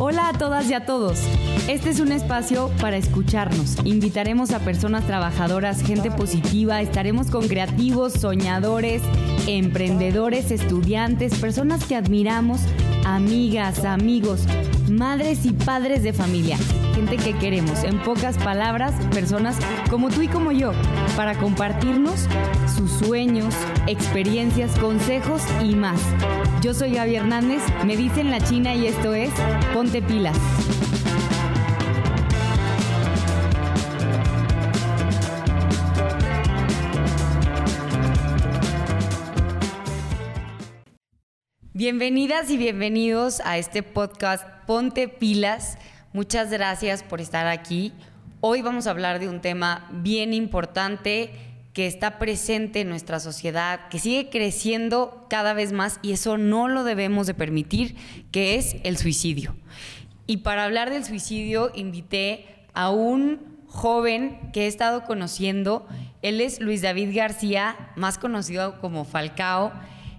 Hola a todas y a todos. Este es un espacio para escucharnos. Invitaremos a personas trabajadoras, gente positiva, estaremos con creativos, soñadores, emprendedores, estudiantes, personas que admiramos, amigas, amigos, madres y padres de familia, gente que queremos. En pocas palabras, personas como tú y como yo, para compartirnos sus sueños, experiencias, consejos y más. Yo soy Gaby Hernández, me dicen la China y esto es Ponte Pilas. Bienvenidas y bienvenidos a este podcast Ponte Pilas. Muchas gracias por estar aquí. Hoy vamos a hablar de un tema bien importante que está presente en nuestra sociedad, que sigue creciendo cada vez más y eso no lo debemos de permitir, que es el suicidio. Y para hablar del suicidio invité a un joven que he estado conociendo. Él es Luis David García, más conocido como Falcao.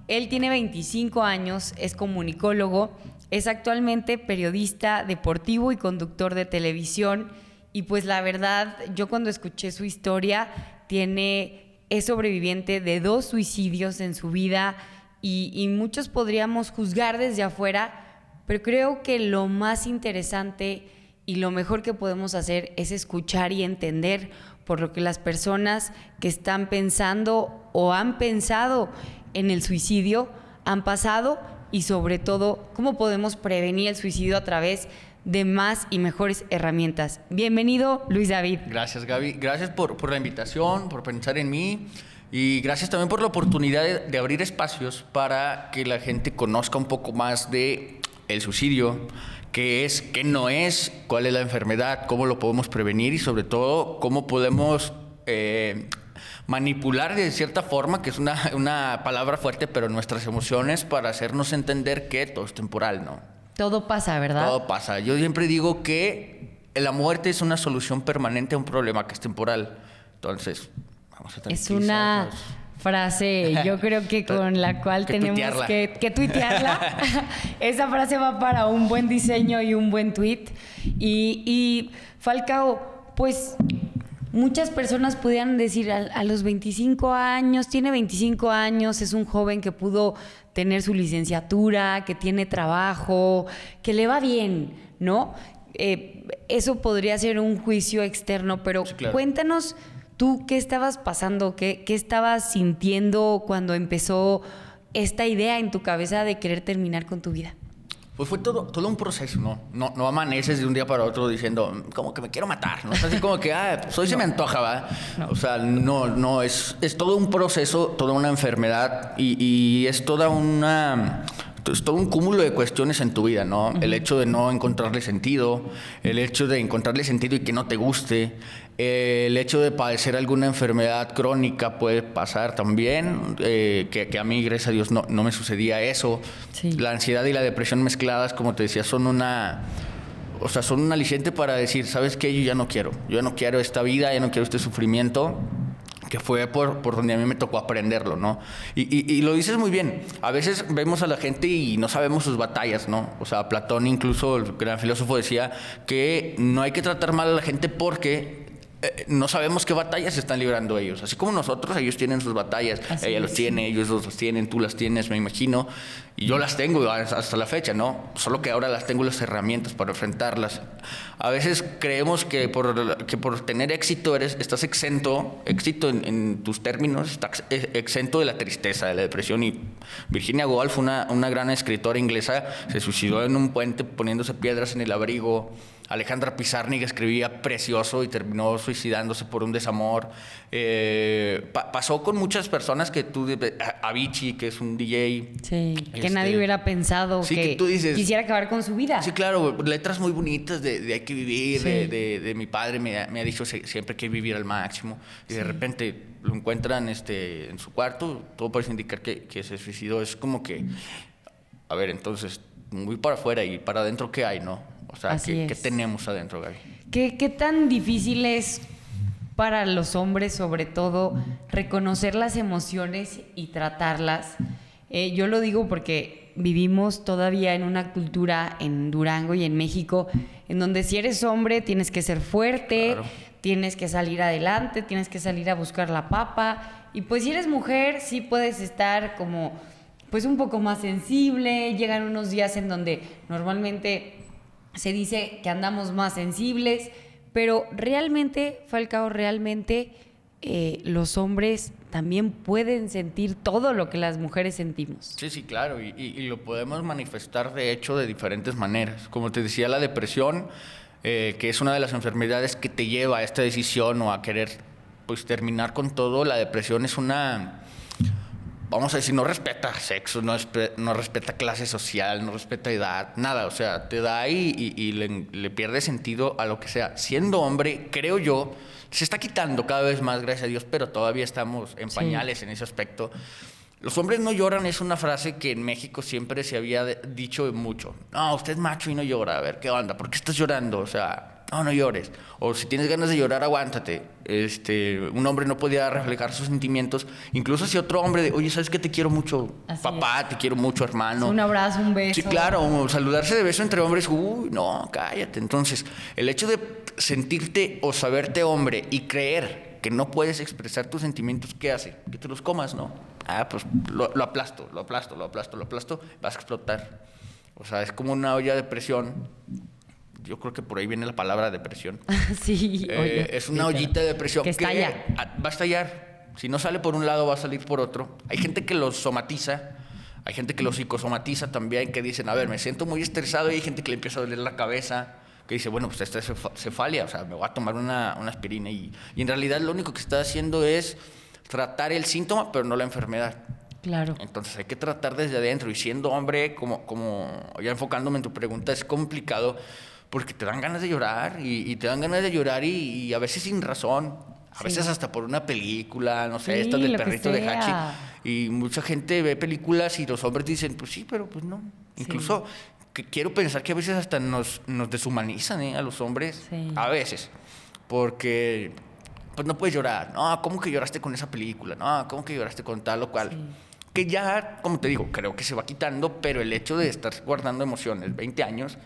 Él tiene 25 años, es comunicólogo, es actualmente periodista deportivo y conductor de televisión. Y pues la verdad, yo cuando escuché su historia tiene, es sobreviviente de dos suicidios en su vida y, muchos podríamos juzgar desde afuera, pero creo que lo más interesante y lo mejor que podemos hacer es escuchar y entender por lo que las personas que están pensando o han pensado en el suicidio han pasado y sobre todo cómo podemos prevenir el suicidio a través de más y mejores herramientas. Bienvenido, Luis David. Gracias, Gaby. Gracias por, por la invitación, por pensar en mí. Y gracias también por la oportunidad de, abrir espacios para que la gente conozca un poco más de el suicidio, qué es, qué no es, cuál es la enfermedad, cómo lo podemos prevenir y sobre todo cómo podemos eh, manipular de cierta forma, que es una, una palabra fuerte, pero nuestras emociones para hacernos entender que todo es temporal, ¿no? Todo pasa, ¿verdad? Todo pasa. Yo siempre digo que la muerte es una solución permanente a un problema que es temporal. Entonces, vamos a Es una frase, yo creo que con la cual tenemos que, que, tuitearla. Esa frase va para un buen diseño y un buen tweet. Y, y Falcao, pues muchas personas pudieran decir a, los 25 años, tiene 25 años, es un joven que pudo tener su licenciatura, que tiene trabajo, que le va bien, ¿no? Eh, eso podría ser un juicio externo, pero cuéntanos tú qué estabas pasando, qué, qué estabas sintiendo cuando empezó esta idea en tu cabeza de querer terminar con tu vida. Pues fue todo, todo un proceso, ¿no? ¿no? No amaneces de un día para otro diciendo, como que me quiero matar, ¿no? Así como que, ah, pues hoy se me antoja, ¿va? O sea, no, no, es, es todo un proceso, toda una enfermedad y, y es toda una es todo un cúmulo de cuestiones en tu vida, ¿no? El hecho de no encontrarle sentido, el hecho de encontrarle sentido y que no te guste, el hecho de padecer alguna enfermedad crónica puede pasar también, eh, que, a mí, gracias a Dios, no, no me sucedía eso. La ansiedad y la depresión mezcladas, como te decía, son una... O sea, son un aliciente para decir, ¿sabes qué? Yo ya no quiero. Yo ya no quiero esta vida, ya no quiero este sufrimiento que fue por, por donde a mí me tocó aprenderlo, ¿no? Y, y, lo dices muy bien, a veces vemos a la gente y no sabemos sus batallas, ¿no? O sea, Platón incluso, el gran filósofo, decía que no hay que tratar mal a la gente porque eh, no sabemos qué batallas están librando ellos. Así como nosotros, ellos tienen sus batallas. Ella los tiene, ellos los tienen, tú las tienes, me imagino. Y yo las tengo hasta la fecha, ¿no? Solo que ahora las tengo las herramientas para enfrentarlas. A veces creemos que por, que por tener éxito eres, estás exento, éxito en, tus términos, estás exento de la tristeza, de la depresión. Y Virginia Woolf, una, una gran escritora inglesa, se suicidó en un puente poniéndose piedras en el abrigo. Alejandra Pizarnik escribía precioso y terminó suicidándose por un desamor. Eh, pasó con muchas personas que tú, Avicii, que es un DJ. Sí, que este, nadie hubiera pensado que, quisiera acabar con su vida. Sí, claro, letras muy bonitas de, hay que vivir, de, mi padre me, ha dicho siempre que vivir al máximo. Y de repente lo encuentran este, en su cuarto, todo parece indicar que, que se suicidó. Es como que, a ver, entonces, muy para afuera y para adentro, ¿qué hay, no? O sea, ¿qué, tenemos adentro, Gaby? ¿Qué, ¿Qué tan difícil es para los hombres, sobre todo, reconocer las emociones y tratarlas? Eh, yo lo digo porque vivimos todavía en una cultura en Durango y en México en donde si eres hombre tienes que ser fuerte, tienes que salir adelante, tienes que salir a buscar la papa. Y pues si eres mujer, sí puedes estar como pues un poco más sensible, llegan unos días en donde normalmente se dice que andamos más sensibles, pero realmente, Falcao, realmente eh, los hombres también pueden sentir todo lo que las mujeres sentimos. Sí, sí, claro, y, lo podemos manifestar de hecho de diferentes maneras. Como te decía, la depresión, eh, que es una de las enfermedades que te lleva a esta decisión o a querer pues terminar con todo, la depresión es una vamos a decir, no respeta sexo, no, no respeta clase social, no respeta edad, nada. O sea, te da ahí y, le, pierde sentido a lo que sea. Siendo hombre, creo yo, se está quitando cada vez más, gracias a Dios, pero todavía estamos en pañales en ese aspecto. Los hombres no lloran es una frase que en México siempre se había dicho mucho. No, usted es macho y no llora. A ver, ¿qué onda? ¿Por qué estás llorando? O sea, no, no llores. O si tienes ganas de llorar, aguántate. Este, un hombre no podía reflejar sus sentimientos. Incluso si otro hombre, de, oye, ¿sabes que te quiero mucho? Papá, te quiero mucho, hermano. un abrazo, un beso. Sí, claro, saludarse de beso entre hombres, uy, no, cállate. Entonces, el hecho de sentirte o saberte hombre y creer que no puedes expresar tus sentimientos, ¿qué hace? Que te los comas, ¿no? Ah, pues lo, lo aplasto, lo aplasto, lo aplasto, lo aplasto, vas a explotar. O sea, es como una olla de presión yo creo que por ahí viene la palabra depresión. sí, eh, es una ollita de depresión que, estalla. va a estallar. Si no sale por un lado, va a salir por otro. Hay gente que lo somatiza, hay gente que lo psicosomatiza también, que dicen, a ver, me siento muy estresado y hay gente que le empieza a doler la cabeza, que dice, bueno, pues esta es cefalia, o sea, me voy a tomar una, una aspirina. Y, y en realidad lo único que está haciendo es tratar el síntoma, pero no la enfermedad. Claro. Entonces hay que tratar desde adentro. Y siendo hombre, como, como ya enfocándome en tu pregunta, es complicado porque te dan ganas de llorar y, te dan ganas de llorar y, a veces sin razón. A veces hasta por una película, no sé, esta del perrito de Hachi. Y mucha gente ve películas y los hombres dicen, pues sí, pero pues no. Incluso que quiero pensar que a veces hasta nos, nos deshumanizan ¿eh? a los hombres. A veces. Porque pues no puedes llorar. No, ¿cómo que lloraste con esa película? No, ¿cómo que lloraste con tal o cual? Que ya, como te digo, creo que se va quitando, pero el hecho de estar guardando emociones 20 años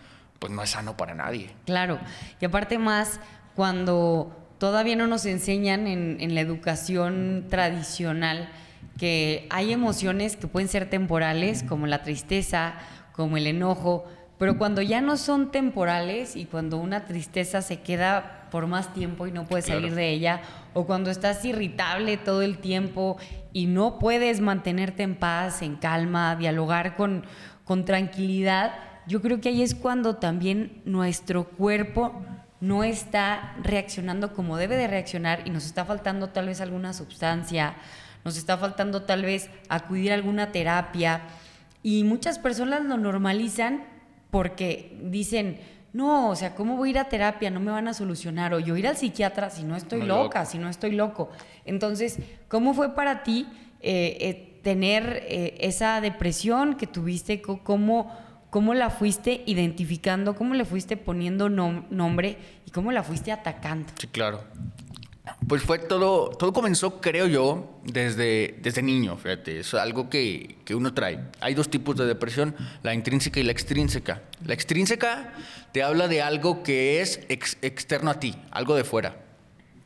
pues no es sano para nadie. Claro, y aparte más cuando todavía no nos enseñan en, la educación tradicional que hay emociones que pueden ser temporales, como la tristeza, como el enojo, pero cuando ya no son temporales y cuando una tristeza se queda por más tiempo y no puedes salir de ella, o cuando estás irritable todo el tiempo y no puedes mantenerte en paz, en calma, dialogar con, con tranquilidad, yo creo que ahí es cuando también nuestro cuerpo no está reaccionando como debe de reaccionar y nos está faltando tal vez alguna sustancia, nos está faltando tal vez acudir a alguna terapia y muchas personas lo normalizan porque dicen, no, o sea, ¿cómo voy a ir a terapia? No me van a solucionar. O yo ir al psiquiatra si no estoy loca, si no estoy loco. Entonces, ¿cómo fue para ti eh, eh, tener eh, esa depresión que tuviste? ¿Cómo, cómo la fuiste identificando, cómo le fuiste poniendo nombre y cómo la fuiste atacando. Sí, claro. Pues fue todo, todo comenzó, creo yo, desde, desde niño, fíjate, es algo que, que, uno trae. Hay dos tipos de depresión, la intrínseca y la extrínseca. La extrínseca te habla de algo que es externo a ti, algo de fuera.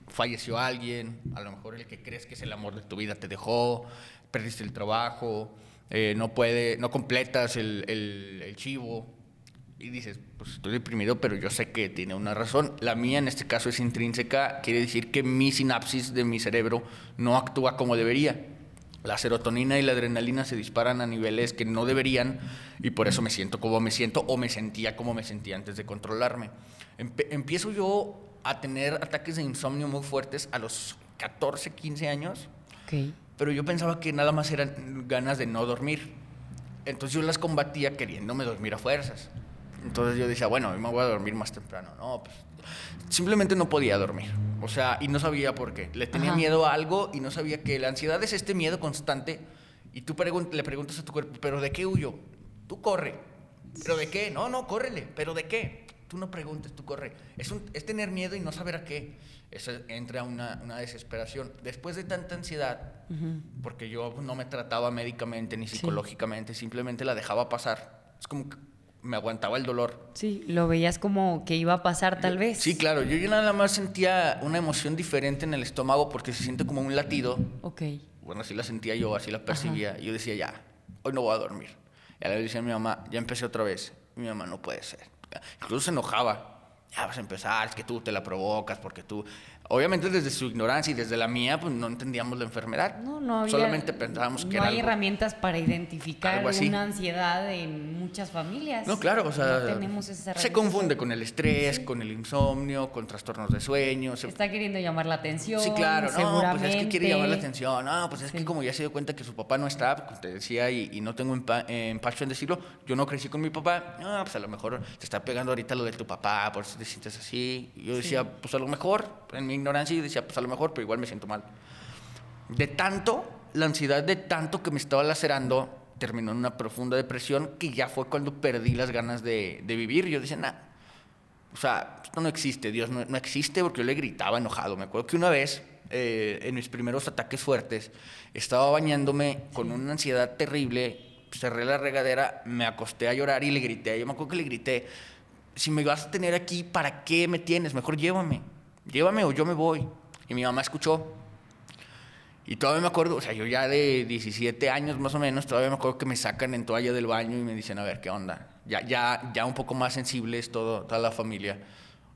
Falleció alguien, a lo mejor el que crees que es el amor de tu vida te dejó, perdiste el trabajo, eh, no puede, no completas el, el, chivo y dices, pues estoy deprimido, pero yo sé que tiene una razón. La mía en este caso es intrínseca, quiere decir que mi sinapsis de mi cerebro no actúa como debería. La serotonina y la adrenalina se disparan a niveles que no deberían y por eso me siento como me siento o me sentía como me sentía antes de controlarme. empiezo yo a tener ataques de insomnio muy fuertes a los 14, 15 años. Okay pero yo pensaba que nada más eran ganas de no dormir. Entonces yo las combatía queriéndome dormir a fuerzas. Entonces yo decía, bueno, me voy a dormir más temprano. No, pues simplemente no podía dormir. O sea, y no sabía por qué. Le tenía miedo a algo y no sabía que la ansiedad es este miedo constante. Y tú le preguntas a tu cuerpo, ¿pero de qué huyo? Tú corre. ¿Pero de qué? No, no, córrele. ¿Pero de qué? Tú no preguntes, tú corre. Es, un, es tener miedo y no saber a qué. Eso entra una, una desesperación. Después de tanta ansiedad, porque yo no me trataba médicamente ni psicológicamente, simplemente la dejaba pasar. Es como que me aguantaba el dolor. Sí, lo veías como que iba a pasar tal vez. Sí, claro. Yo, yo nada más sentía una emoción diferente en el estómago porque se siente como un latido. Ok. Bueno, así la sentía yo, así la percibía. Y yo decía, ya, hoy no voy a dormir. Y le decía a mi mamá, ya empecé otra vez. Mi mamá, no puede ser. Incluso se enojaba. Ya vas a empezar, es que tú te la provocas porque tú... Obviamente desde su ignorancia y desde la mía, pues no entendíamos la enfermedad. No, no había, Solamente pensábamos que no era hay algo- herramientas para identificar una ansiedad en muchas familias. No, claro, o sea, No tenemos esas se confunde con el estrés, con el insomnio, con trastornos de sueño. se- Está queriendo llamar la atención. Sí, claro, no, pues es que quiere llamar la atención. No, pues es Sí. que como ya se dio cuenta que su papá no está, como te decía, y, y no tengo empa- empacho en decirlo, yo no crecí con mi papá. No, pues a lo mejor te está pegando ahorita lo de tu papá, por eso te sientes así. Y yo decía, pues a lo mejor, en mi ignorancia, yo decía, pues a lo mejor, pero igual me siento mal. De tanto, la ansiedad de tanto que me estaba lacerando, terminó en una profunda depresión que ya fue cuando perdí las ganas de, de vivir. Yo decía, nada. O sea, esto no existe, Dios no, no existe porque yo le gritaba enojado. Me acuerdo que una vez, eh, en mis primeros ataques fuertes, estaba bañándome con una ansiedad terrible, cerré la regadera, me acosté a llorar y le grité. Yo me acuerdo que le grité, si me vas a tener aquí, ¿para qué me tienes? Mejor llévame, llévame o yo me voy. Y mi mamá escuchó. Y todavía me acuerdo, o sea, yo ya de 17 años más o menos, todavía me acuerdo que me sacan en toalla del baño y me dicen, a ver, ¿qué onda? Ya, ya, ya un poco más sensibles todo, toda la familia.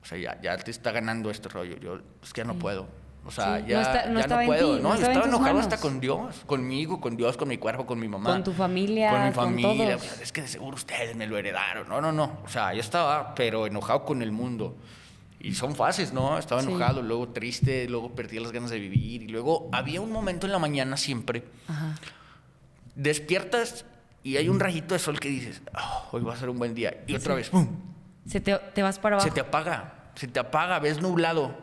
O sea, ya, ya te está ganando este rollo. Yo, es que ya no puedo. O sea, Sí, no ya, está- no ya no puedo. ti, no, no yo estaba enojado manos. hasta con Dios, conmigo, con Dios, con mi cuerpo, con mi mamá. Con tu familia, Con mi con familia. todos. Es que de seguro ustedes me lo heredaron. No, no, no. O sea, yo estaba, pero enojado con el mundo. Y son fases, ¿no? Estaba Sí. enojado, luego triste, luego perdí las ganas de vivir. Y luego había un momento en la mañana siempre, Ajá. despiertas y hay un rayito de sol que dices, "Ah, hoy va a ser un buen día. Y otra vez, ¡pum! Se te, te vas para abajo. Se te apaga, se te apaga, ves nublado.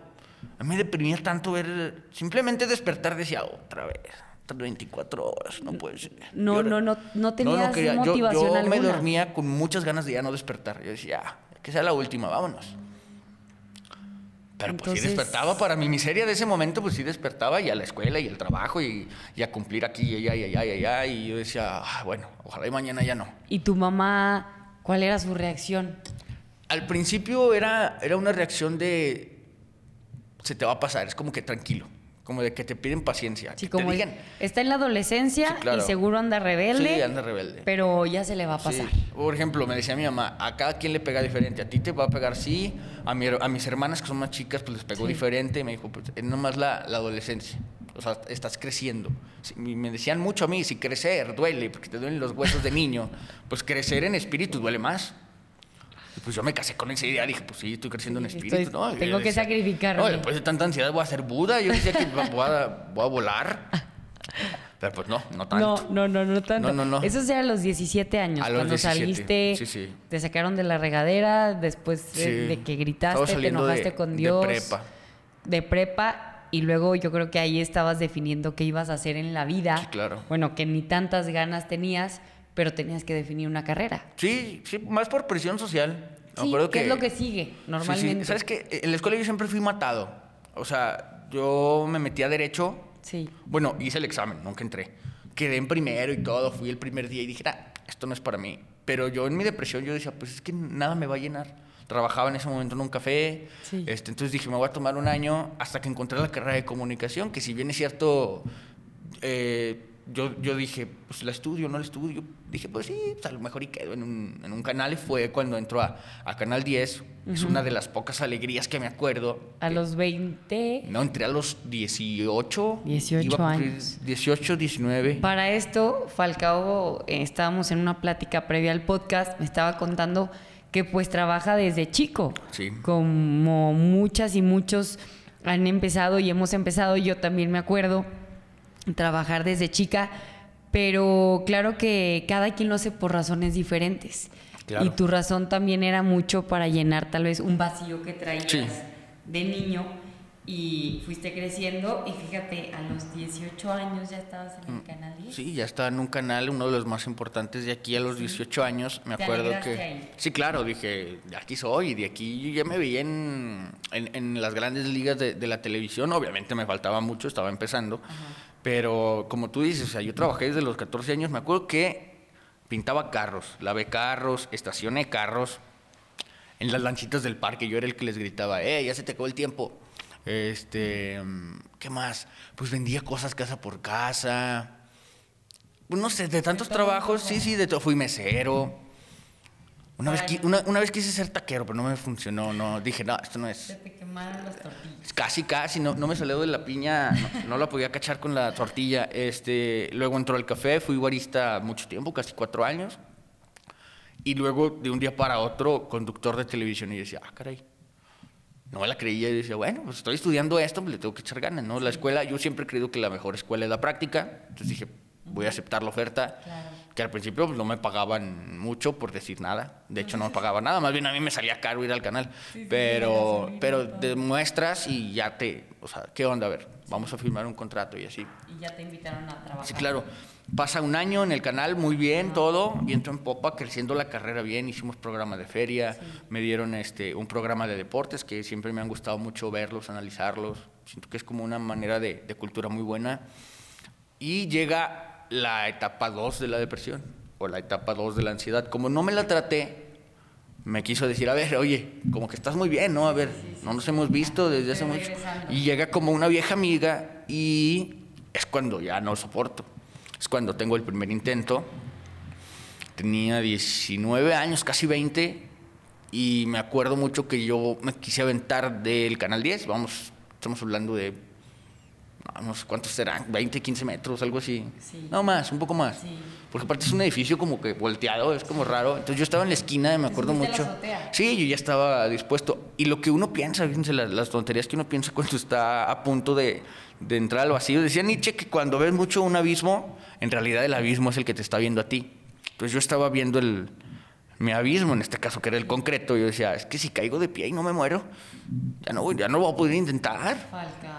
A mí me deprimía tanto ver, simplemente despertar, decía, otra vez, otras 24 horas, no puede ser. No, no, no, no tenías Yo- motivación yo, me alguna. dormía con muchas ganas de ya no despertar. Yo decía, "Ah, que sea la última, vámonos. Pero pues sí despertaba, para mi miseria de ese momento, pues sí despertaba y a la escuela y el trabajo y, y a cumplir aquí y allá y allá y allá. Y yo decía, "Ah, bueno, ojalá y mañana ya no. ¿Y tu mamá, cuál era su reacción? Al principio era, era una reacción de, se te va a pasar, es como que tranquilo, como de que te piden paciencia. Sí, que como te digan, está en la adolescencia Sí, claro. y seguro anda rebelde. Sí, anda rebelde. Pero ya se le va a pasar. Sí. Por ejemplo, me decía mi mamá, a cada quien le pega diferente. A ti te va a pegar sí, a, mi a mis hermanas que son más chicas pues les pegó diferente. Me dijo, pues es nomás la, la adolescencia. O sea, estás creciendo. Y me decían mucho a mí, si crecer duele, porque te duelen los huesos de niño, pues crecer en espíritu duele más. Y pues yo me casé con esa idea, dije, pues sí, estoy creciendo en espíritu, estoy- ¿no? Tengo yo que sacrificarme. No, después de tanta ansiedad voy a ser Buda. Yo decía que voy a, voy a volar. Pero pues no, no tanto. No, no, no, no tanto. No, no, no. Eso ya a los 17 años. A los cuando 17, saliste, sí, sí. te sacaron de la regadera, después de, Sí. de que gritaste, te de- enojaste con de Dios. prepa. De prepa. Y luego yo creo que ahí estabas definiendo qué ibas a hacer en la vida. Sí, claro. Bueno, que ni tantas ganas tenías, pero tenías que definir una carrera. Sí, sí, más por presión social. Sí, acuerdo ¿qué es lo que sigue Sí, sí. normalmente? ¿Sabes qué? En la escuela yo siempre fui matado. O sea, yo me metí a derecho. Sí. Bueno, hice el examen, nunca entré. Quedé en primero y todo. Fui el primer día y dije, "Ah, esto no es para mí. Pero yo en mi depresión yo decía, pues es que nada me va a llenar. Trabajaba en ese momento en un café. Sí. Este, entonces dije, me voy a tomar un año hasta que encontré la carrera de comunicación, que si bien es cierto, eh, yo, yo dije, pues la estudio, no la estudio. Dije, pues sí, pues a lo mejor y quedo en un, en un canal. Y fue cuando entró a, a Canal 10. Es una de las pocas alegrías que me acuerdo. A los 20. No, entré a los 18. 18 iba a cumplir años. 18, 19. Para esto, Falcao, eh, estábamos en una plática previa al podcast, me estaba contando que pues trabaja desde chico. Sí. Como muchas y muchos han empezado y hemos empezado, yo también me acuerdo, trabajar desde chica, pero claro que cada quien lo hace por razones diferentes. Claro. Y tu razón también era mucho para llenar tal vez un vacío que traías Sí. de niño y fuiste creciendo y fíjate, a los 18 años ya estabas en el mm, canal 10. Sí, ya estaba en un canal, uno de los más importantes de aquí a los 18 años. Me acuerdo que... Sí, claro, dije, de aquí soy, de aquí yo ya me veía en, en, las grandes ligas de, de, la televisión. Obviamente me faltaba mucho, estaba empezando. Pero como tú dices, o sea, yo trabajé desde los 14 años, me acuerdo que pintaba carros, lavé carros, estacioné carros. En las lanchitas del parque yo era el que les gritaba, eh, ya se te acabó el tiempo este, ¿qué más? Pues vendía cosas casa por casa. Pues no sé, de tantos trabajos, sí, sí, de todo. Fui mesero. Una vez, una, una vez, quise ser taquero, pero no me funcionó. No, dije, no, esto no es. te quemaron las tortillas. Casi, casi, no, no me salió de la piña, no, la podía cachar con la tortilla. Este, luego entró al café, fui barista mucho tiempo, casi cuatro años. Y luego, de un día para otro, conductor de televisión. Y decía, ah, caray, no la creía y decía, bueno, pues estoy estudiando esto, pues le tengo que echar ganas, ¿no? La escuela, yo siempre he creído que la mejor escuela es la práctica, entonces dije, voy a aceptar la oferta, que al principio pues, no me pagaban mucho por decir nada, de hecho no me pagaba nada, más bien a mí me salía caro ir al canal, pero, pero demuestras y ya te, o sea, ¿qué onda? A ver, vamos a firmar un contrato y así. Y ya te invitaron a trabajar. Sí, claro. Pasa un año en el canal, muy bien, todo, viento en popa, creciendo la carrera bien, hicimos programa de feria, me dieron este, un programa de deportes que siempre me han gustado mucho verlos, analizarlos, siento que es como una manera de, cultura muy buena. Y llega la etapa 2 de la depresión, o la etapa 2 de la ansiedad. Como no me la traté, me quiso decir, a ver, oye, como que estás muy bien, ¿no? A ver, no nos hemos visto desde hace mucho. Y llega como una vieja amiga y es cuando ya no soporto es cuando tengo el primer intento. Tenía 19 años, casi 20, y me acuerdo mucho que yo me quise aventar del Canal 10. Vamos, estamos hablando de, no sé cuántos serán, 20, 15 metros, algo así. No más, un poco más. Porque aparte es un edificio como que volteado, es como raro. Entonces yo estaba en la esquina me acuerdo mucho. Sí, yo ya estaba dispuesto. Y lo que uno piensa, fíjense las, las tonterías que uno piensa cuando está a punto de, de entrar al vacío. Decía Nietzsche que cuando ves mucho un abismo, en realidad el abismo es el que te está viendo a ti. Entonces yo estaba viendo el, mi abismo, en este caso que era el concreto, yo decía, es que si caigo de pie y no me muero, ya no, ya no voy a poder intentar.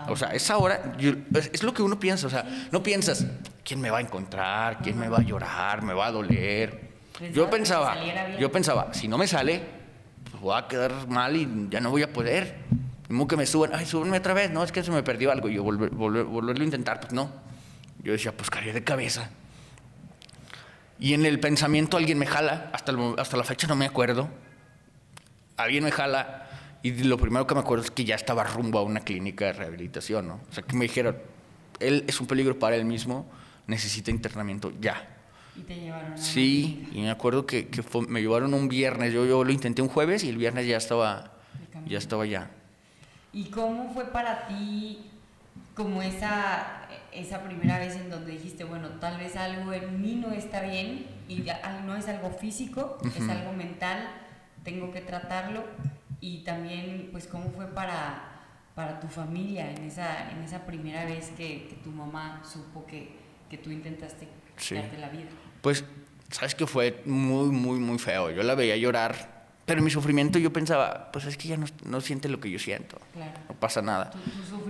O sea, es ahora, es, lo que uno piensa, o sea, no piensas, ¿quién me va a encontrar? ¿Quién me va a llorar? ¿Me va a doler? Pues yo pensaba, yo pensaba, si no me sale, pues voy a quedar mal y ya no voy a poder. Como que me suban, ay, súbenme otra vez, no, es que se me perdió algo, y yo volver, volverlo a intentar, pues no. Yo decía, pues caería de cabeza. Y en el pensamiento alguien me jala, hasta, hasta la fecha no me acuerdo. Alguien me jala y lo primero que me acuerdo es que ya estaba rumbo a una clínica de rehabilitación, ¿no? O sea, que me dijeron, él es un peligro para él mismo, necesita internamiento ya. ¿Y te llevaron a Sí, y me acuerdo que, que me llevaron un viernes, yo, yo lo intenté un jueves y el viernes ya estaba, ya estaba ya. ¿Y cómo fue para ti como esa, esa primera vez en donde dijiste, bueno, tal vez algo en mí no está bien y no es algo físico, es algo mental, tengo que tratarlo y también pues cómo fue para, para tu familia en esa, en esa primera vez que, tu mamá supo que, que tú intentaste quitarte la vida. Pues sabes que fue muy, muy, muy feo. Yo la veía llorar pero en mi sufrimiento yo pensaba, pues es que ya no, no siente lo que yo siento. No pasa nada.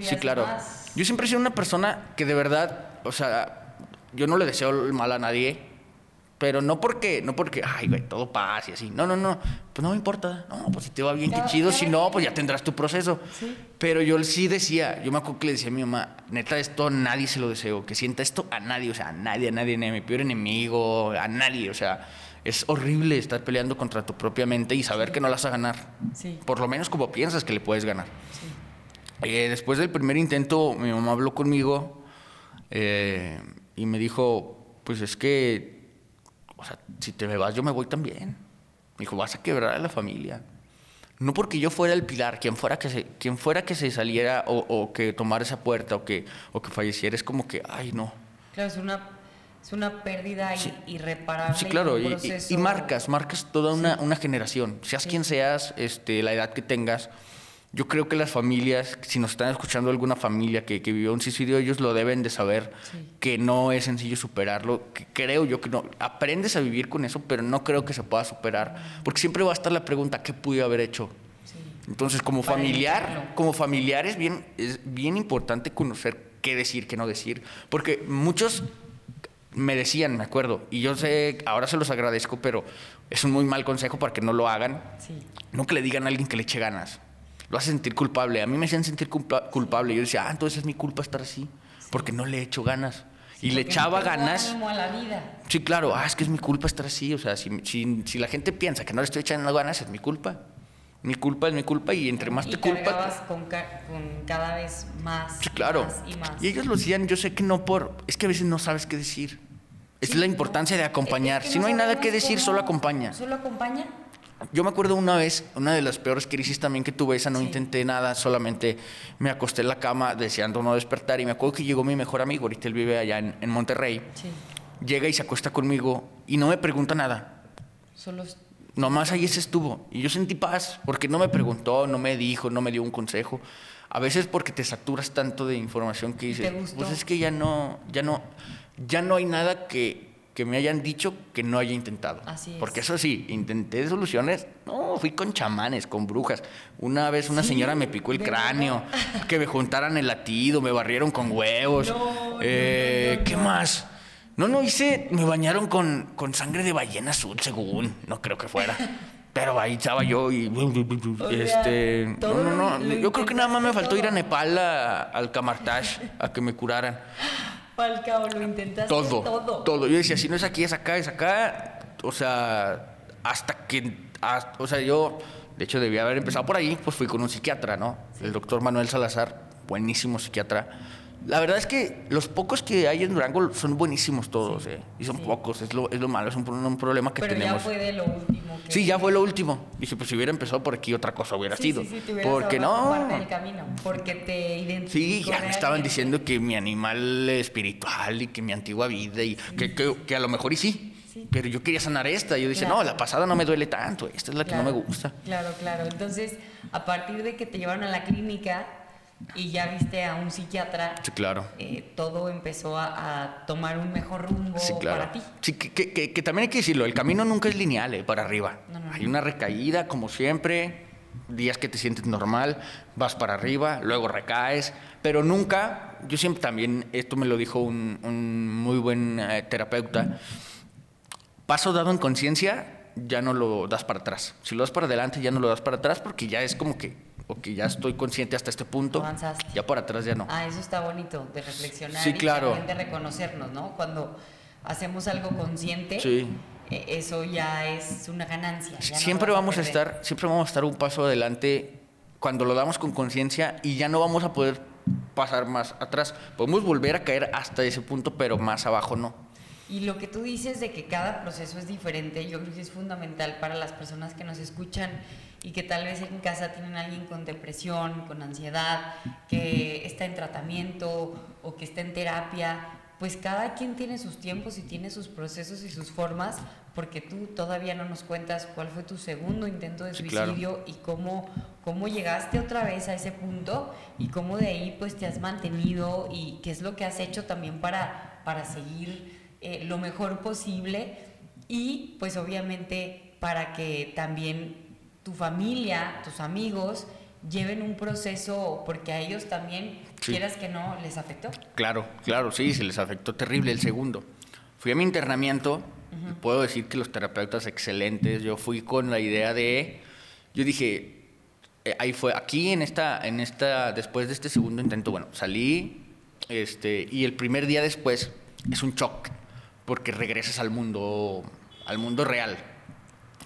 sí, claro. Yo siempre he sido una persona que de verdad, o sea, yo no le deseo el mal a nadie, pero no porque, no porque, ay, güey, todo paz y así. No, no, no. Pues no me importa. No, pues si te va bien, qué chido. Si no, pues ya tendrás tu proceso. Pero yo sí decía, yo me acuerdo que le decía a mi mamá, neta, esto a nadie se lo deseo. Que sienta esto a nadie, o sea, a nadie, a nadie, ni a mi peor enemigo, a nadie, o sea es horrible estar peleando contra tu propia mente y saber que no la vas a ganar. Por lo menos como piensas que le puedes ganar. Eh, después del primer intento, mi mamá habló conmigo eh, y me dijo, pues es que, o sea, si te me vas, yo me voy también. Me dijo, vas a quebrar a la familia. No porque yo fuera el pilar, quien fuera que se, quien fuera que se saliera o, o que tomara esa puerta o que, o que falleciera, es como que, ay, no. Claro, es una es una pérdida irreparable. Sí, claro, y, y, marcas, marcas toda una, una generación. Seas quien seas, este, la edad que tengas. Yo creo que las familias, si nos están escuchando alguna familia que, que vivió un suicidio, ellos lo deben de saber, que no es sencillo superarlo, que creo yo que no. Aprendes a vivir con eso, pero no creo que se pueda superar, porque siempre va a estar la pregunta, ¿qué pude haber hecho? Entonces, como familiar, como familiar es bien, es bien importante conocer qué decir, qué no decir, porque muchos me decían, me acuerdo, y yo sé, ahora se los agradezco, pero es un muy mal consejo para que no lo hagan. No que le digan a alguien que le eche ganas. Lo hace sentir culpable. A mí me hacían sentir culpable. Yo decía, ah, entonces es mi culpa estar así, porque no le he hecho ganas. y le echaba ganas. A la vida. Sí, claro, ah, es que es mi culpa estar así. O sea, si, si la gente piensa que no le estoy echando ganas, es mi culpa. Mi culpa es mi culpa y entre más te culpa... Con, con cada vez más. Sí, claro. y, más. y ellos lo decían, yo sé que no por... Es que a veces no sabes qué decir. Es la importancia de acompañar. si no, hay nada que decir, solo acompaña. ¿Solo acompaña? Yo me acuerdo una vez, una de las peores crisis también que tuve, esa no intenté nada, solamente me acosté en la cama deseando no despertar y me acuerdo que llegó mi mejor amigo, ahorita él vive allá en, en Monterrey. Sí. Llega y se acuesta conmigo y no me pregunta nada. Solo Nomás ahí se estuvo. Y yo sentí paz, porque no me preguntó, no me dijo, no me dio un consejo. A veces porque te saturas tanto de información que dices, pues es que ya no, ya no, ya no hay nada que, que me hayan dicho que no haya intentado. Así Porque eso sí, intenté soluciones, no, fui con chamanes, con brujas. Una vez una señora me picó el cráneo, que me juntaran el latido, me barrieron con huevos. Eh, ¿Qué más? No, no hice, me bañaron con, con sangre de ballena azul, según, no creo que fuera. Pero ahí estaba yo y. este. No, no, no. Yo creo que nada más me faltó ir a Nepal al Kamartash a que me curaran. Falcao, lo intentaste todo, todo. Todo. Yo decía, si no es aquí, es acá, es acá. O sea, hasta que. o sea, yo, de hecho, debía haber empezado por ahí, pues fui con un psiquiatra, ¿no? El doctor Manuel Salazar, buenísimo psiquiatra la verdad es que los pocos que hay en Durango son buenísimos todos, ¿eh? Y son pocos, es lo, es lo malo, es un, problema que tenemos. Pero ya fue de lo último. Sí, ya fue lo último. Dije, pues si hubiera empezado por aquí, otra cosa hubiera sido. Sí, sí, porque no. Parte del camino, porque te Sí, ya me estaban diciendo que mi animal espiritual y que mi antigua vida y que, que, a lo mejor y sí. Pero yo quería sanar esta. Yo dije, no, la pasada no me duele tanto. Esta es la que no me gusta. Claro, claro. Entonces, a partir de que te llevaron a la clínica, y ya viste a un psiquiatra, sí, claro. Eh, todo empezó a, tomar un mejor rumbo para ti. Sí, que, que, también hay que decirlo, el camino nunca es lineal eh, para arriba. hay una recaída, como siempre, días que te sientes normal, vas para arriba, luego recaes, pero nunca, yo siempre también, esto me lo dijo un, muy buen eh, terapeuta, paso dado en conciencia, ya no lo das para atrás. Si lo das para adelante, ya no lo das para atrás porque ya es como que que ya estoy consciente hasta este punto, ya por atrás ya no. Ah, eso está bonito, de reflexionar sí, claro. y de reconocernos, ¿no? Cuando hacemos algo consciente, sí. E, eso ya es una ganancia. Siempre vamos a, estar, siempre vamos a estar un paso adelante cuando lo damos con conciencia y ya no vamos a poder pasar más atrás. Podemos volver a caer hasta ese punto, pero más abajo no. Y lo que tú dices de que cada proceso es diferente, yo creo que es fundamental para las personas que nos escuchan y que tal vez en casa tienen a alguien con depresión, con ansiedad, que está en tratamiento o que está en terapia, pues cada quien tiene sus tiempos y tiene sus procesos y sus formas, porque tú todavía no nos cuentas cuál fue tu segundo intento de suicidio y cómo, cómo llegaste otra vez a ese punto y cómo de ahí pues te has mantenido y qué es lo que has hecho también para, para seguir eh, lo mejor posible y pues obviamente para que también tu familia, tus amigos, lleven un proceso, porque a ellos también, quieras que no, les afectó. Claro, claro, sí, se les afectó terrible el segundo. Fui a mi internamiento, puedo decir que los terapeutas excelentes, yo fui con la idea de, yo dije, eh, ahí fue, aquí en esta, en esta, después de este segundo intento, bueno, salí, este, y el primer día después es un shock, porque regresas al mundo, al mundo real.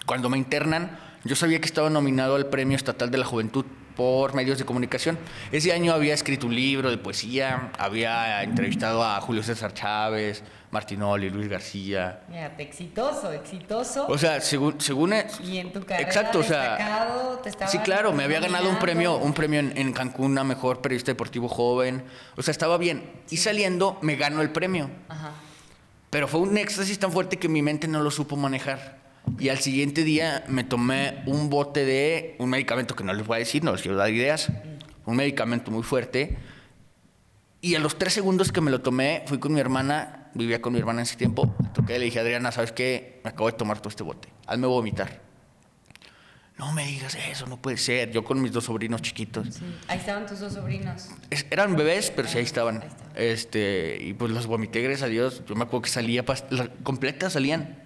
Cuando me internan, yo sabía que estaba nominado al Premio Estatal de la Juventud por medios de comunicación. Ese año había escrito un libro de poesía, había entrevistado a Julio César Chávez, Martinoli, Luis García. Mira, exitoso, exitoso. O sea, según... según y en tu carrera Exacto, o sea... Te sí, claro, me había ganado un premio, un premio en, Cancún a Mejor Periodista Deportivo Joven. O sea, estaba bien. Y saliendo, me ganó el premio. Ajá. Pero fue un éxtasis tan fuerte que mi mente no lo supo manejar. Y al siguiente día me tomé un bote de un medicamento que no les voy a decir, no les quiero dar ideas, un medicamento muy fuerte. Y a los tres segundos que me lo tomé, fui con mi hermana, vivía con mi hermana en ese tiempo, toqué le dije, Adriana, ¿sabes qué? Me acabo de tomar todo este bote, hazme vomitar. No me digas eso, no puede ser. Yo con mis dos sobrinos chiquitos. Sí. Ahí estaban tus dos sobrinos. eran bebés, pero sí ahí estaban. Este, y pues los vomité, gracias a Dios. Yo me acuerdo que salía, completas salían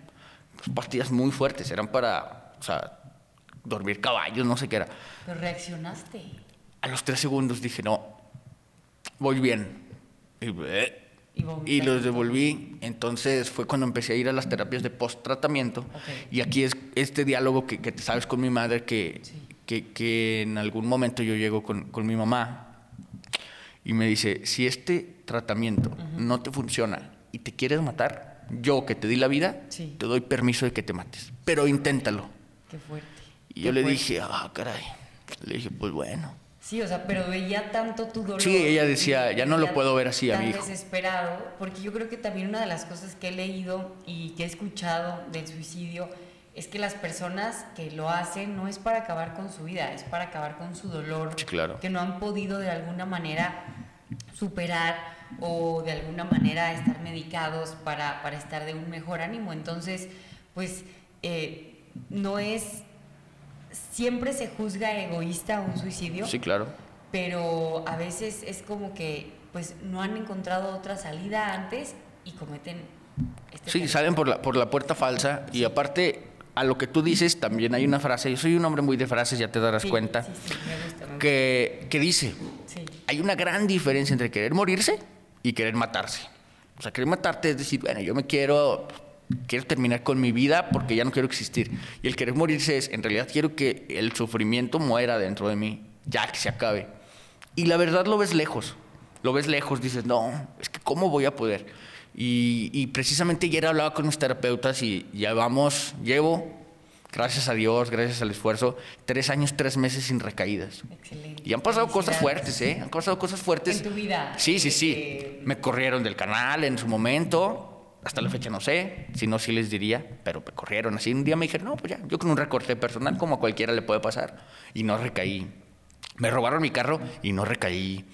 pues, pastillas muy fuertes. Eran para, o sea, dormir caballos, no sé qué era. Pero reaccionaste. A los tres segundos dije, no, voy bien. Y, y los devolví. Entonces fue cuando empecé a ir a las terapias de post-tratamiento. Y aquí es este diálogo que, que, sabes con mi madre, que, que, que, en algún momento yo llego con, con, mi mamá y me dice, si este tratamiento no te funciona y te quieres matar, yo que te di la vida, te doy permiso de que te mates. Pero inténtalo. Qué fuerte. Y yo le dije, ah, caray. Le dije, pues bueno. Sí, o sea, pero veía tanto tu dolor. Sí, ella decía, ya no lo puedo ver así a mi hijo. desesperado, porque yo creo que también una de las cosas que he leído y que he escuchado del suicidio es que las personas que lo hacen no es para acabar con su vida, es para acabar con su dolor, claro. que no han podido de alguna manera superar o de alguna manera estar medicados para, para estar de un mejor ánimo. Entonces, pues eh, no es siempre se juzga egoísta un suicidio. Sí, claro. Pero a veces es como que pues no han encontrado otra salida antes y cometen este Sí, salen por la, por la puerta falsa y aparte a lo que tú dices también hay una frase, yo soy un hombre muy de frases, ya te darás cuenta, Que, que dice, hay una gran diferencia entre querer morirse y querer matarse. O sea, querer matarte es decir, bueno, yo me quiero quiero terminar con mi vida porque ya no quiero existir. Y el querer morirse es, en realidad quiero que el sufrimiento muera dentro de mí, ya que se acabe. Y la verdad lo ves lejos, lo ves lejos, dices, no, es que ¿cómo voy a poder? Y, precisamente ayer hablaba con mis terapeutas y ya vamos, llevo, gracias a Dios, gracias al esfuerzo, tres años, tres meses sin recaídas. Excelente. Y han pasado cosas fuertes, ¿eh? Han pasado cosas fuertes. En tu vida. Sí, sí, sí. Me corrieron del canal en su momento hasta la fecha no sé, si no sí les diría, pero me corrieron así. Un día me dijeron, no, pues ya, yo con un recorte personal como a cualquiera le puede pasar. Y no recaí. Me robaron mi carro y no recaí.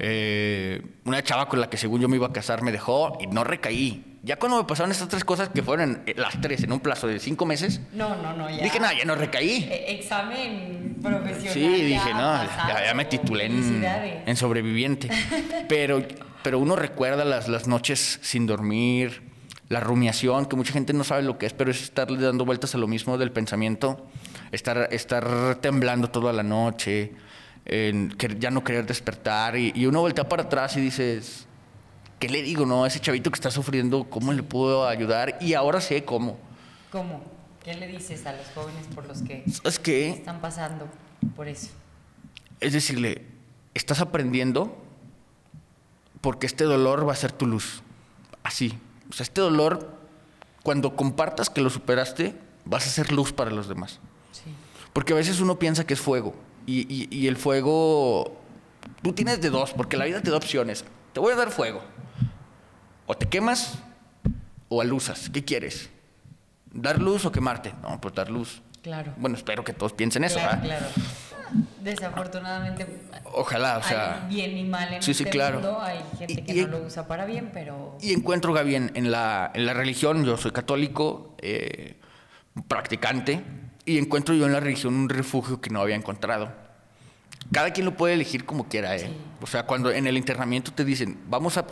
Eh, una chava con la que según yo me iba a casar me dejó y no recaí. Ya cuando me pasaron estas tres cosas, que fueron las tres en un plazo de cinco meses, no, no, no, ya. dije, no, ya no recaí. E, examen profesional. Sí, dije, no, ya, me titulé en, en sobreviviente. pero pero uno recuerda las, las noches sin dormir, la rumiación, que mucha gente no sabe lo que es, pero es estarle dando vueltas a lo mismo del pensamiento, estar, estar temblando toda la noche, en, ya no querer despertar, y, uno voltea para atrás y dices, ¿qué le digo, no? A ese chavito que está sufriendo, ¿cómo le puedo ayudar? Y ahora sé cómo. ¿Cómo? ¿Qué le dices a los jóvenes por los que, ¿Es que están pasando por eso? Es decirle, estás aprendiendo porque este dolor va a ser tu luz. Así. O sea, este dolor, cuando compartas que lo superaste, vas a ser luz para los demás. Sí. Porque a veces uno piensa que es fuego. Y, el fuego, tú tienes de dos, porque la vida te da opciones. Te voy a dar fuego. O te quemas o aluzas. ¿Qué quieres? ¿Dar luz o quemarte? No, pues dar luz. Claro. Bueno, espero que todos piensen eso. Claro, claro. Desafortunadamente. Ojalá, o sea. Hay bien y mal en sí, sí, este claro. mundo. Hay gente que no lo usa para bien, pero. Y encuentro, Gaby, en, la, en la religión, yo soy católico, eh, practicante, y encuentro yo en la religión un refugio que no había encontrado. Cada quien lo puede elegir como quiera, ¿eh? O sea, cuando en el internamiento te dicen, vamos a,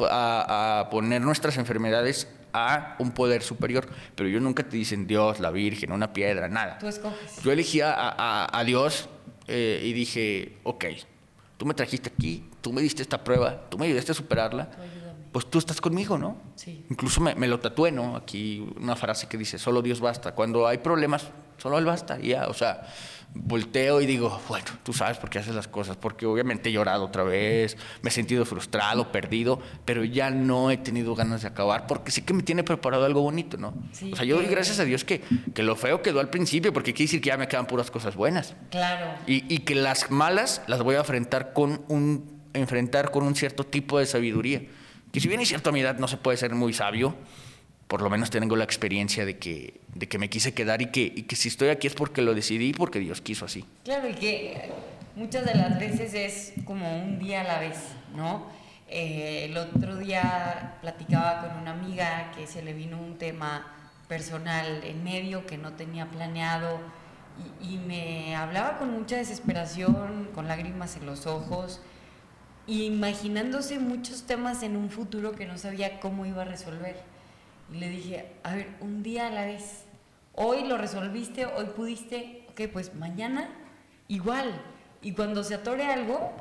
a poner nuestras enfermedades a un poder superior, pero ellos nunca te dicen Dios, la Virgen, una piedra, nada. Tú escoges. Yo elegí a, a Dios eh, y dije, ok, tú me trajiste aquí, tú me diste esta prueba, tú me ayudaste a superarla, pues tú estás conmigo, ¿no? Sí. Incluso me, me, lo tatué, ¿no? Aquí una frase que dice, solo Dios basta. Cuando hay problemas, solo Él basta, y ya, o sea, volteo y digo, bueno, tú sabes por qué haces las cosas, porque obviamente he llorado otra vez, me he sentido frustrado, perdido, pero ya no he tenido ganas de acabar, porque sí que me tiene preparado algo bonito, ¿no? o sea, yo doy gracias a Dios que, que lo feo quedó al principio, porque quiere decir que ya me quedan puras cosas buenas. Claro. Y, y que las malas las voy a enfrentar con un, enfrentar con un cierto tipo de sabiduría. Que si bien es cierto a mi edad no se puede ser muy sabio, por lo menos tengo la experiencia de que, de que me quise quedar y que, y que si estoy aquí es porque lo decidí y porque Dios quiso así. Claro, y que muchas de las veces es como un día a la vez, ¿no? Eh, el otro día platicaba con una amiga que se le vino un tema personal en medio que no tenía planeado y, me hablaba con mucha desesperación, con lágrimas en los ojos, imaginándose muchos temas en un futuro que no sabía cómo iba a resolver. Le dije, a ver, un día a la vez, hoy lo resolviste, hoy pudiste, ok, pues mañana igual. Y cuando se atore algo,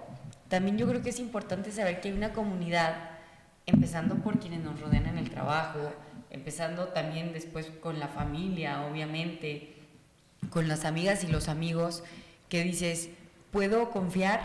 también yo creo que es importante saber que hay una comunidad, empezando por quienes nos rodean en el trabajo, empezando también después con la familia, obviamente, con las amigas y los amigos, que dices, puedo confiar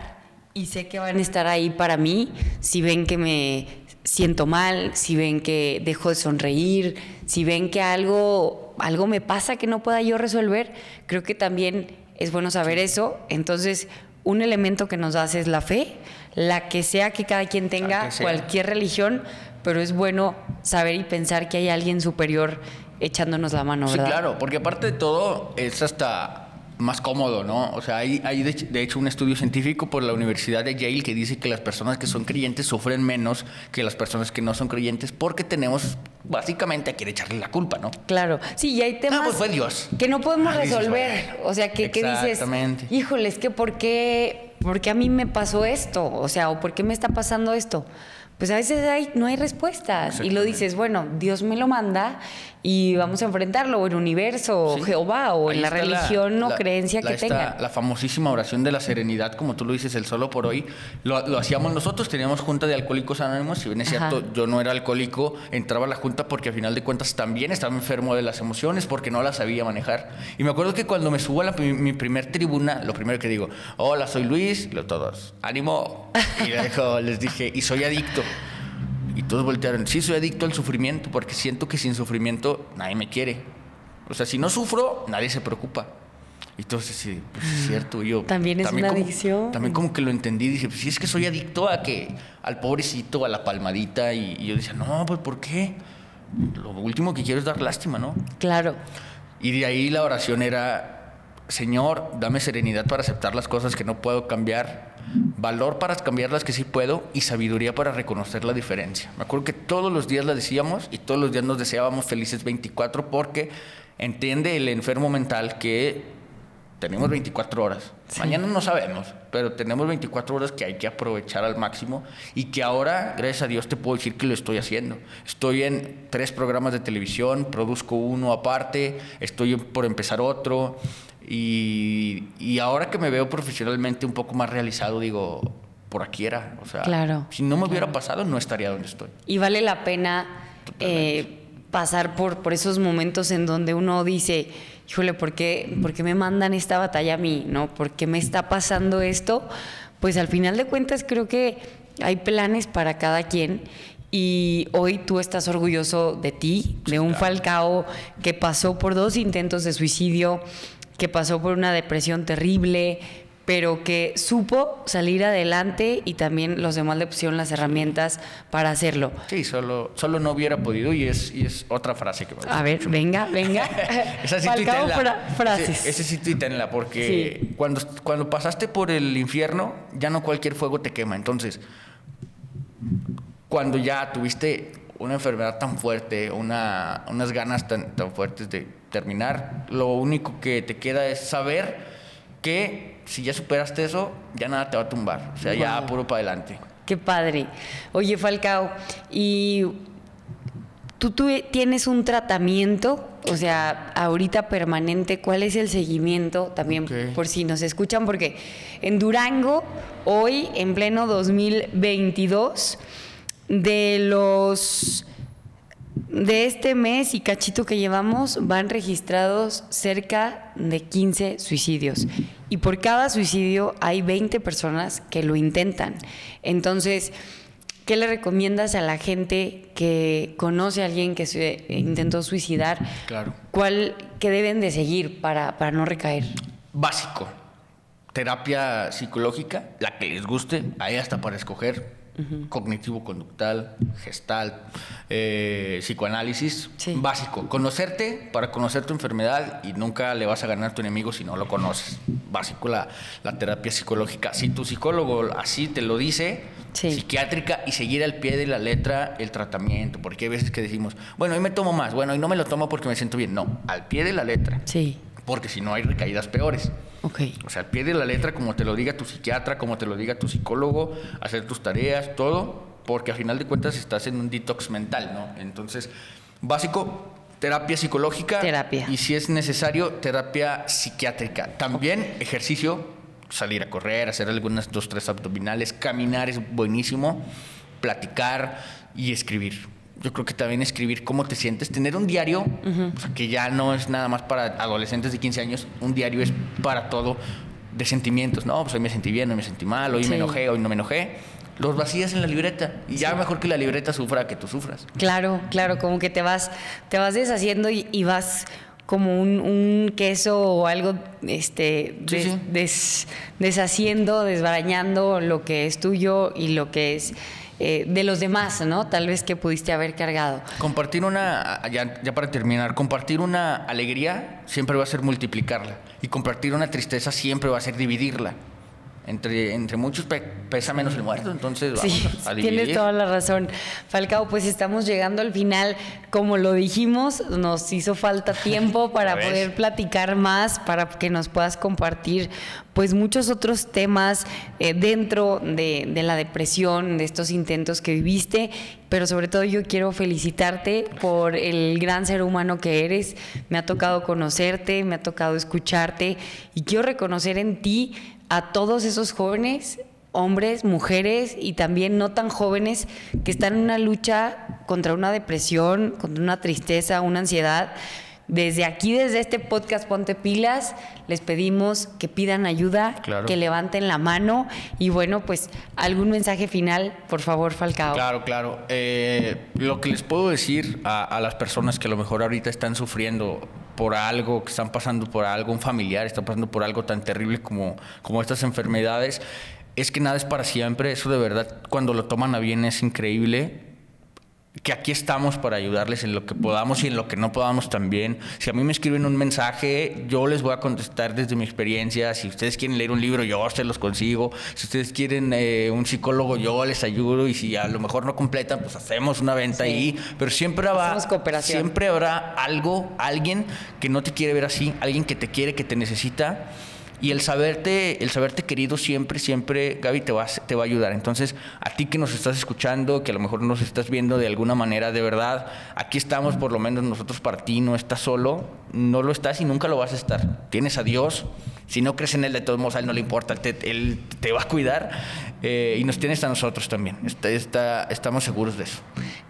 y sé que van a estar ahí para mí si ven que me siento mal, si ven que dejo de sonreír, si ven que algo, algo me pasa que no pueda yo resolver, creo que también es bueno saber eso. Entonces, un elemento que nos hace es la fe, la que sea que cada quien tenga, cualquier religión, pero es bueno saber y pensar que hay alguien superior echándonos la mano, ¿verdad? Sí, claro, porque aparte de todo es hasta más cómodo, ¿no? O sea, hay, hay de, hecho un estudio científico por la Universidad de Yale que dice que las personas que son creyentes sufren menos que las personas que no son creyentes porque tenemos básicamente a quien echarle la culpa, ¿no? Claro, sí, y hay temas pues Dios. que no podemos ah, resolver. o sea, que, que dices, híjole, es que ¿por qué, ¿por qué a mí me pasó esto? O sea, ¿o por qué me está pasando esto? Pues a veces hay, no hay respuestas y lo dices, bueno, Dios me lo manda y vamos a enfrentarlo, o el universo, o Jehová, o en la religión o creencia que tenga. La famosísima oración de la serenidad, como tú lo dices, el solo por hoy, lo, hacíamos nosotros, teníamos junta de alcohólicos anónimos, si bien es cierto, yo no era alcohólico, entraba a la junta porque a final de cuentas también estaba enfermo de las emociones, porque no las sabía manejar. Y me acuerdo que cuando me subo a mi primer tribuna, lo primero que digo, hola, soy Luis, y todos, ánimo, y les dije, y soy adicto. Y todos voltearon, sí, soy adicto al sufrimiento porque siento que sin sufrimiento nadie me quiere. O sea, si no sufro, nadie se preocupa. Y entonces, sí, pues es cierto. Yo, también es una adicción. También como que lo entendí. Dije, pues sí, es que soy adicto a que, al pobrecito, a la palmadita. Y, y yo decía, no, pues ¿por qué? Lo último que quiero es dar lástima, ¿no? Claro. Y de ahí la oración era, Señor, dame serenidad para aceptar las cosas que no puedo cambiar valor para cambiar las que sí puedo y sabiduría para reconocer la diferencia. Me acuerdo que todos los días la decíamos y todos los días nos deseábamos felices 24 porque entiende el enfermo mental que tenemos 24 horas. Mañana no sabemos, pero tenemos 24 horas que hay que aprovechar al máximo y que ahora, gracias a Dios, te puedo decir que lo estoy haciendo. Estoy en tres programas de televisión, produzco uno aparte, estoy por empezar otro. Y, ahora que me veo profesionalmente un poco más realizado, digo, por aquí era. O sea, claro, si no me hubiera pasado, no estaría donde estoy. Y vale la pena eh, pasar por, por esos momentos en donde uno dice, híjole, ¿por qué, ¿por qué me mandan esta batalla a mí? ¿No? ¿Por qué me está pasando esto? Pues al final de cuentas creo que hay planes para cada quien y hoy tú estás orgulloso de ti, de un Falcao que pasó por dos intentos de suicidio, que pasó por una depresión terrible, pero que supo salir adelante y también los demás le pusieron las herramientas para hacerlo. Sí, solo, solo no hubiera podido y es, y es otra frase que voy a, a ver, venga, venga. Esa sí frases. Ese, sí tuítenla, porque cuando, cuando pasaste por el infierno, ya no cualquier fuego te quema. Entonces, cuando ya tuviste una enfermedad tan fuerte, una, unas ganas tan, tan fuertes de terminar, lo único que te queda es saber que si ya superaste eso, ya nada te va a tumbar. O sea, ya puro para adelante. Qué padre. Oye, Falcao, y tú, tú tienes un tratamiento, o sea, ahorita permanente, ¿cuál es el seguimiento también por si nos escuchan? Porque en Durango, hoy, en pleno 2022, de los de este mes y cachito que llevamos van registrados cerca de 15 suicidios y por cada suicidio hay 20 personas que lo intentan. Entonces, ¿qué le recomiendas a la gente que conoce a alguien que se intentó suicidar? Claro. ¿Cuál que deben de seguir para, para no recaer? Básico. Terapia psicológica, la que les guste, ahí hasta para escoger cognitivo-conductal, gestal, eh, psicoanálisis, básico. Conocerte para conocer tu enfermedad y nunca le vas a ganar a tu enemigo si no lo conoces. Básico la, la terapia psicológica. Si tu psicólogo así te lo dice, psiquiátrica, y seguir al pie de la letra el tratamiento, porque hay veces que decimos, bueno, hoy me tomo más, bueno, hoy no me lo tomo porque me siento bien. No, al pie de la letra. Sí porque si no hay recaídas peores. Okay. O sea, al pie de la letra, como te lo diga tu psiquiatra, como te lo diga tu psicólogo, hacer tus tareas, todo, porque al final de cuentas estás en un detox mental, ¿no? Entonces, básico, terapia psicológica. Terapia. Y si es necesario, terapia psiquiátrica. También ejercicio, salir a correr, hacer algunas dos, tres abdominales, caminar es buenísimo, platicar y escribir. Yo creo que también escribir cómo te sientes, tener un diario, que ya no es nada más para adolescentes de 15 años, un diario es para todo, de sentimientos, no, pues hoy me sentí bien, hoy me sentí mal, hoy me enojé, hoy no me enojé. Los vacías en la libreta y ya mejor que la libreta sufra que tú sufras. Claro, claro, como que te vas, te vas deshaciendo y, vas como un, queso o algo este, deshaciendo, desbarañando lo que es tuyo y lo que es eh, de los demás, ¿no? Tal vez que pudiste haber cargado. Compartir una, ya, ya para terminar, compartir una alegría siempre va a ser multiplicarla y compartir una tristeza siempre va a ser dividirla entre, entre muchos pesa menos el muerto, entonces vamos sí, a Tienes toda la razón. Falcao, pues estamos llegando al final. Como lo dijimos, nos hizo falta tiempo para poder platicar más, para que nos puedas compartir pues muchos otros temas eh, dentro de, de, la depresión, de estos intentos que viviste, pero sobre todo yo quiero felicitarte por el gran ser humano que eres. Me ha tocado conocerte, me ha tocado escucharte y quiero reconocer en ti a todos esos jóvenes, hombres, mujeres y también no tan jóvenes que están en una lucha contra una depresión, contra una tristeza, una ansiedad. Desde aquí, desde este podcast Ponte Pilas, les pedimos que pidan ayuda, que levanten la mano y bueno, pues algún mensaje final, por favor, Falcao. Claro, claro. Eh, lo que les puedo decir a, a, las personas que a lo mejor ahorita están sufriendo por algo, que están pasando por algo, un familiar está pasando por algo tan terrible como, como estas enfermedades, es que nada es para siempre. Eso de verdad, cuando lo toman a bien, es increíble que aquí estamos para ayudarles en lo que podamos y en lo que no podamos también. Si a mí me escriben un mensaje, yo les voy a contestar desde mi experiencia. Si ustedes quieren leer un libro, yo se los consigo. Si ustedes quieren eh, un psicólogo, yo les ayudo. Y si a lo mejor no completan, pues hacemos una venta ahí. Pero siempre habrá, siempre habrá algo, alguien que no te quiere ver así, alguien que te quiere, que te necesita y el saberte, el saberte querido siempre, siempre, Gaby, te te va a ayudar. Entonces, a ti que nos estás escuchando, que a lo mejor nos estás viendo de alguna manera, de verdad, aquí estamos, por lo menos nosotros para ti, no estás solo, no lo estás y nunca lo vas a estar. Tienes a Dios, si no crees en Él, de todos modos a Él no le importa, Él te, va a cuidar eh, y nos tienes a nosotros también. Estamos seguros de eso.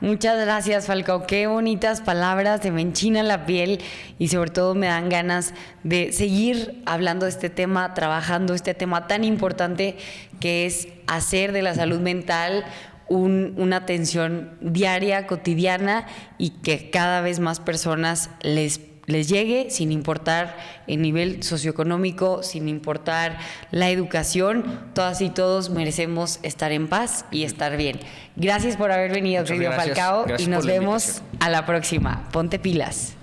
Muchas gracias, Falcao. Qué bonitas palabras, se me enchina la piel y sobre todo me dan ganas de seguir hablando de este tema, trabajando este tema tan importante que es hacer de la salud mental una atención diaria, cotidiana y que cada vez más personas les les llegue sin importar el nivel socioeconómico, sin importar la educación, todas y todos merecemos estar en paz y estar bien. Gracias por haber venido, querido Falcao, y nos vemos a la próxima. Ponte pilas.